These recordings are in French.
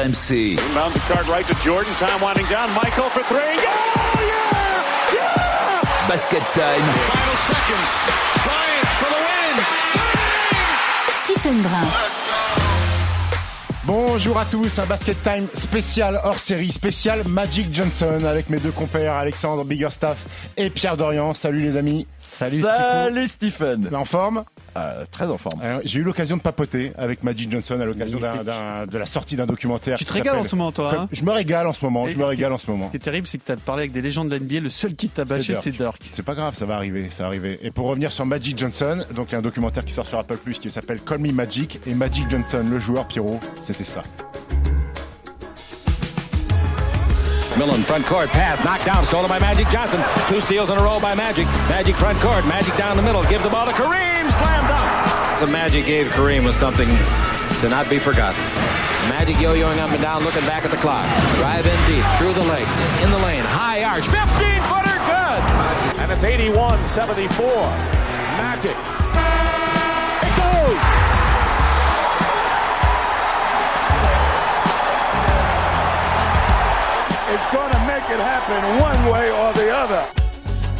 RMC. Inbound the card right to Jordan. Time winding down. Michael for three. Oh, yeah! Yeah! Basket time. Final seconds. Bryant for the win. Stephen Brun. Bonjour à tous, un basket time spécial hors série, spécial Magic Johnson avec mes deux compères Alexandre Biggerstaff et Pierre Dorian. Salut les amis. Salut, Salut Stephen. En forme? Euh, Très en forme. Euh, J'ai eu l'occasion de papoter avec Magic Johnson à l'occasion de la sortie d'un documentaire. Tu te régales en ce moment, toi hein Je me régale en ce moment. je me régale en ce moment. Ce qui est terrible, c'est que tu as parlé avec des légendes de l'NBA. Le seul qui t'a bâché, c'est Dirk. C'est pas grave, ça va arriver, ça va arriver. Et pour revenir sur Magic Johnson, donc il y a un documentaire qui sort sur Apple Plus qui s'appelle Call Me Magic et Magic Johnson, le joueur Pierrot, c'était ça. Millen front court pass knocked down stolen by Magic Johnson. Two steals in a row by Magic. Magic front court Magic down the middle gives the ball to Kareem slam dunk the Magic gave Kareem was something to not be forgotten. Magic yo-yoing up and down looking back at the clock. Drive in deep through the legs in the lane high arch 15 footer good. And it's 81-74 Magic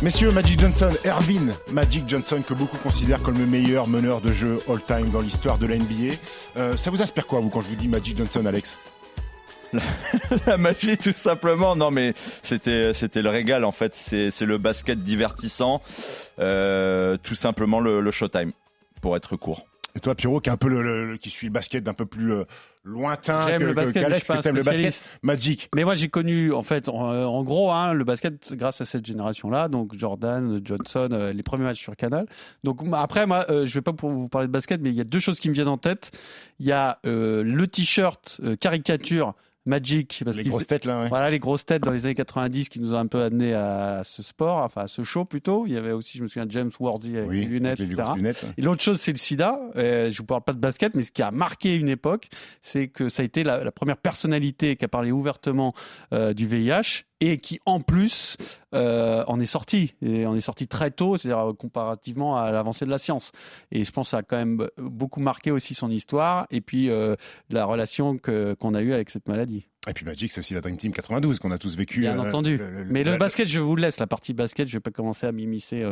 Messieurs, Magic Johnson, Ervin Magic Johnson, que beaucoup considèrent comme le meilleur meneur de jeu all-time dans l'histoire de la NBA. Euh, ça vous inspire quoi, vous, quand je vous dis Magic Johnson, Alex? La, magie tout simplement. Non mais c'était c'était le régal en fait. C'est le basket divertissant. Euh, tout simplement le, le showtime pour être court et toi, Pierrot, qui est un peu le, qui suit le basket d'un peu plus euh, lointain J'aime le basket, que le basket Magic. Mais moi, j'ai connu, en fait, en, gros, hein, le basket grâce à cette génération-là, donc Jordan, Johnson, euh, les premiers matchs sur Canal. Donc après, moi, euh, je vais pas pour vous parler de basket, mais il y a deux choses qui me viennent en tête. Il y a le t-shirt caricature Magic. Parce les grosses têtes là. Voilà les grosses têtes dans les années 90 qui nous ont un peu amené à ce sport, enfin à ce show plutôt. Il y avait aussi, je me souviens, James Wardy avec les lunettes, etc. Et l'autre chose, c'est le SIDA. Euh, je vous parle pas de basket, mais ce qui a marqué une époque, c'est que ça a été la, première personnalité qui a parlé ouvertement euh, du VIH et qui en plus euh, en est sorti et en est sorti très tôt, c'est-à-dire comparativement à l'avancée de la science. Et je pense que ça a quand même beaucoup marqué aussi son histoire et puis euh, la relation que qu'on a eue avec cette maladie. Et puis Magic, c'est aussi la Dream Team 92 qu'on a tous vécu. Bien euh, entendu. Mais le basket, je vous laisse la partie basket. Je vais pas commencer à m'immiscer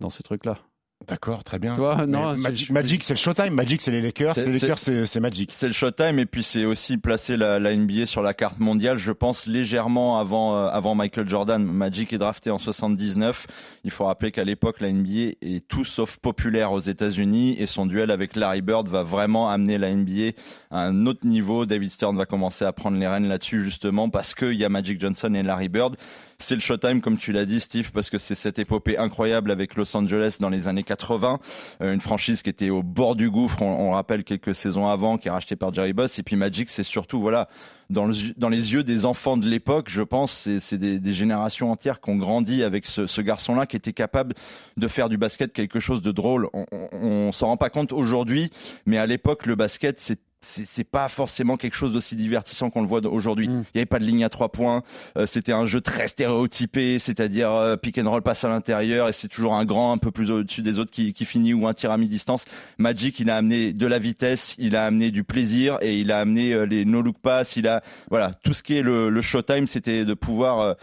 dans ce truc-là. D'accord, très bien. non, Magic, c'est le Showtime. Magic, c'est les Lakers. Les Lakers, c'est Magic. C'est le Showtime et puis c'est aussi placer la, NBA sur la carte mondiale. Je pense légèrement avant euh, avant Michael Jordan. Magic est drafté en 79. Il faut rappeler qu'à l'époque, la NBA est tout sauf populaire aux États-Unis et son duel avec Larry Bird va vraiment amener la NBA à un autre niveau. David Stern va commencer à prendre les rênes là-dessus justement parce qu'il y a Magic Johnson et Larry Bird. C'est le Showtime, comme tu l'as dit, Steve, parce que c'est cette épopée incroyable avec Los Angeles dans les années 80, euh, une franchise qui était au bord du gouffre. On, rappelle quelques saisons avant, qui est rachetée par Jerry Boss. Et puis Magic, c'est surtout voilà dans, le, dans les yeux des enfants de l'époque, je pense, c'est des, générations entières qui ont grandi avec ce, garçon-là qui était capable de faire du basket quelque chose de drôle. On, on, on s'en rend pas compte aujourd'hui, mais à l'époque, le basket, c'est c'est pas forcément quelque chose d'aussi divertissant qu'on le voit aujourd'hui. Mm. Il n'y avait pas de ligne à trois points. Euh, c'était un jeu très stéréotypé, c'est-à-dire euh, pick and roll passe à l'intérieur et c'est toujours un grand un peu plus au-dessus des autres qui, qui, finit ou un tir à mi-distance. Magic, il a amené de la vitesse, il a amené du plaisir et il a amené euh, les no look pass. Il a voilà tout ce qui est le, le showtime, c'était de pouvoir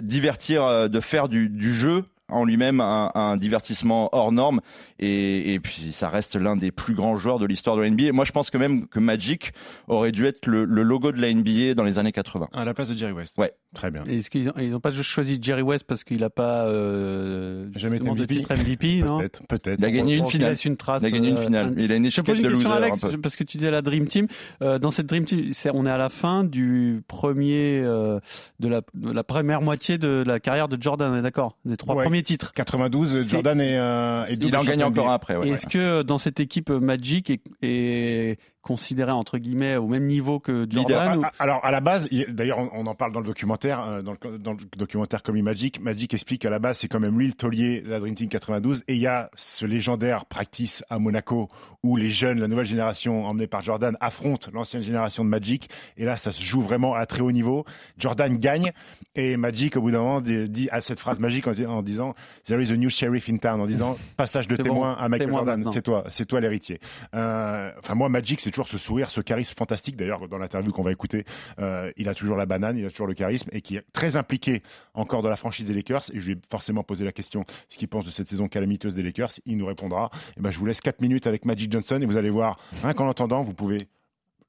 divertir, de faire du, du jeu en lui-même un, un, divertissement hors norme et, et puis ça reste l'un des plus grands joueurs de l'histoire de la NBA. Moi, je pense que même que Magic aurait dû être le, le, logo de la NBA dans les années 80. À la place de Jerry West. Ouais, très bien. Est-ce qu'ils n'ont pas choisi Jerry West parce qu'il n'a pas euh, jamais été MVP, MVP non? Peut-être, peut-être. Il a gagné une finale. Une trace, il a gagné une finale. Euh, il a une je pose une question à Alex parce que tu disais la Dream Team. Euh, dans cette Dream Team, on est à la fin du premier euh, de, la, de, la, première moitié de la carrière de Jordan. On est d'accord? Des trois ouais. premiers titres. 92, Jordan et, euh, et il en gagne encore après. Ouais, Est-ce que dans cette équipe Magic est, est considéré entre guillemets au même niveau que Jordan ou... Alors à la base, d'ailleurs on, on, en parle dans le documentaire, euh, dans le, dans le documentaire comme Magic. Magic explique qu'à la base c'est quand même lui le taulier de la Dream Team 92 et il y a ce légendaire practice à Monaco où les jeunes, la nouvelle génération emmenée par Jordan affrontent l'ancienne génération de Magic et là ça se joue vraiment à très haut niveau. Jordan gagne et Magic au bout d'un moment dit à cette phrase magique en, en, disant There is a new sheriff in town en disant passage de témoin bon, à Michael Jordan, c'est toi, c'est toi l'héritier. Euh, enfin moi Magic c'est toujours ce sourire, ce charisme fantastique. D'ailleurs, dans l'interview qu'on va écouter, euh, il a toujours la banane, il a toujours le charisme et qui est très impliqué encore dans la franchise des Lakers. Et je lui ai forcément posé la question ce qu'il pense de cette saison calamiteuse des Lakers. Il nous répondra. Et eh ben, je vous laisse 4 minutes avec Magic Johnson et vous allez voir, rien qu'en l'entendant, vous pouvez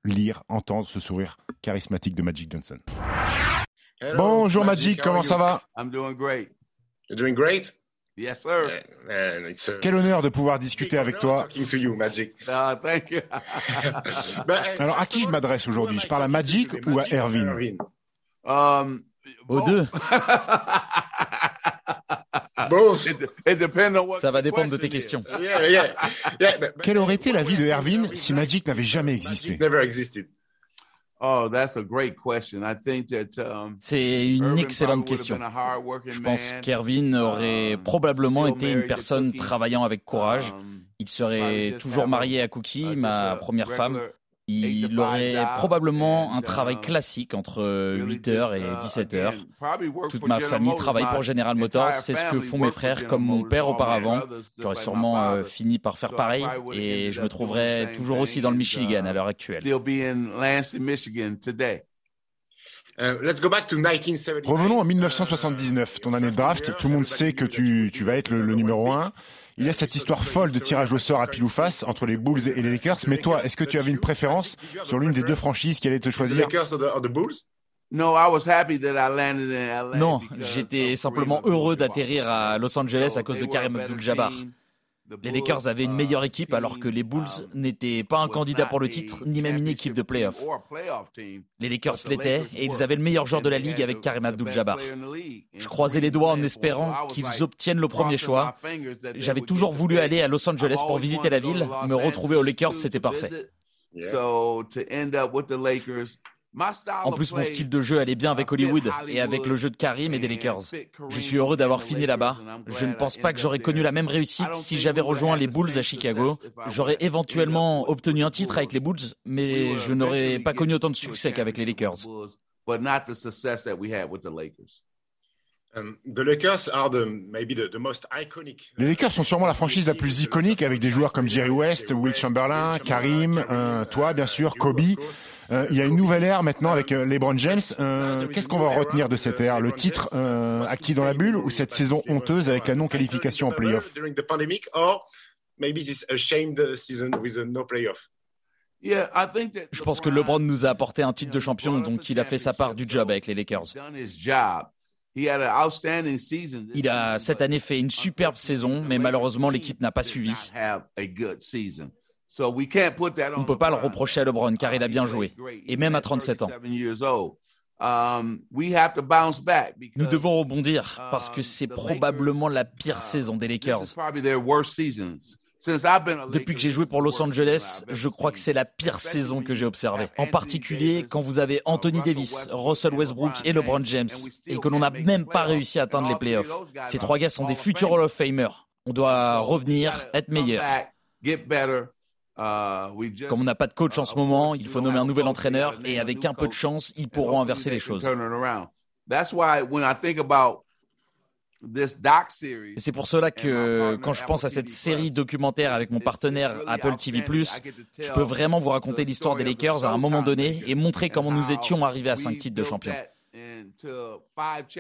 lire, entendre ce sourire charismatique de Magic Johnson. Bonjour Magic, comment ça va? I'm doing great. You're doing great? Yes, sir. Quel honneur de pouvoir discuter avec toi. You, Magic. Thank you. Alors, à qui je m'adresse aujourd'hui? Je parle à Magic ou à Erwin? Um, Aux deux. Ça va dépendre de tes questions. Quelle aurait été la vie de Erwin si Magic n'avait jamais existé? Oh, C'est une excellente question. Je pense qu'Erwin aurait um, probablement été une personne travaillant avec courage. Um, Il serait toujours marié à Cookie, uh, ma première femme. Il aurait probablement un travail um, classique entre 8h et 17h. Uh, Toute ma famille travaille pour General Motors, c'est ce que font mes frères comme mon père auparavant. J'aurais sûrement euh, fini par faire pareil et je me trouverais toujours aussi dans le Michigan à l'heure actuelle. Uh, Revenons en 1979, ton année de draft. Tout le monde sait que tu, vas être le, le numéro 1. Il y a cette histoire folle de tirage au sort à pile ou face entre les Bulls et les Lakers. Mais toi, est-ce que tu avais une préférence sur l'une des deux franchises qui allait te choisir non, j'étais simplement heureux d'atterrir à Los Angeles à cause de Karim Abdul-Jabbar. Les Lakers avaient une meilleure équipe alors que les Bulls n'étaient pas un candidat pour le titre, ni même une équipe de playoff. Les Lakers l'étaient et ils avaient le meilleur joueur de la ligue avec Karim Abdul-Jabbar. Je croisais les doigts en espérant qu'ils obtiennent le premier choix. J'avais toujours voulu aller à Los Angeles pour visiter la ville, me retrouver aux Lakers, c'était parfait. En plus, mon style de jeu allait bien avec Hollywood et avec le jeu de Karim et des Lakers. Je suis heureux d'avoir fini là-bas. Je ne pense pas que j'aurais connu la même réussite si j'avais rejoint les Bulls à Chicago. J'aurais éventuellement obtenu un titre avec les Bulls, mais je n'aurais pas connu autant de succès qu'avec les Lakers. Les Lakers sont sûrement la franchise la plus iconique avec des joueurs comme Jerry West, Will Chamberlain, Karim, euh, toi bien sûr, Kobe. Euh, il y a une nouvelle ère maintenant avec euh, LeBron James. Qu'est-ce qu'on va retenir de cette ère? Le titre acquis dans la bulle ou cette saison honteuse avec la non-qualification en playoff? Je pense que LeBron nous a apporté un titre de champion, donc il a fait sa part du job avec les Lakers. Il a cette année fait une superbe saison, mais malheureusement l'équipe n'a pas suivi. On ne peut pas le reprocher à LeBron car il a bien joué, et même à 37 ans. Um, Nous devons rebondir parce que c'est probablement la pire uh, saison des Lakers. Depuis que j'ai joué pour Los Angeles, je crois que c'est la pire saison que j'ai observée. En particulier quand vous avez Anthony Davis, Russell Westbrook et LeBron James, et que l'on n'a même pas réussi à atteindre les playoffs. Ces trois gars sont des futurs Hall of Famers. On doit revenir, être meilleur. Comme on n'a pas de coach en ce moment, il faut nommer un nouvel entraîneur et avec un peu de chance, ils pourront inverser les choses. C'est pour cela que quand je pense à cette série documentaire avec mon partenaire Apple TV+, je peux vraiment vous raconter l'histoire des Lakers à un moment donné et montrer comment nous étions arrivés à cinq titres de champion.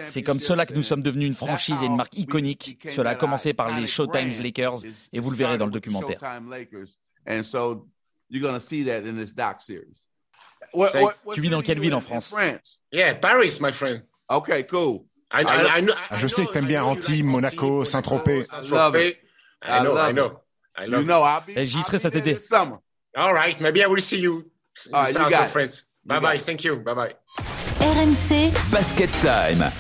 C'est comme cela que nous sommes devenus une franchise et une marque iconique. Cela a commencé par les Showtime Lakers et vous le verrez dans le documentaire. Tu vis dans quelle ville en France? Yeah, Paris, my friend. Okay, cool. Ah, je sais que t'aimes bien Antibes, Monaco, Saint-Tropez. I know, I know. I know. J'y serai cet été. All right, maybe I will see you. Right, you France. Bye bye, thank you. Bye bye. RMC Basket Time.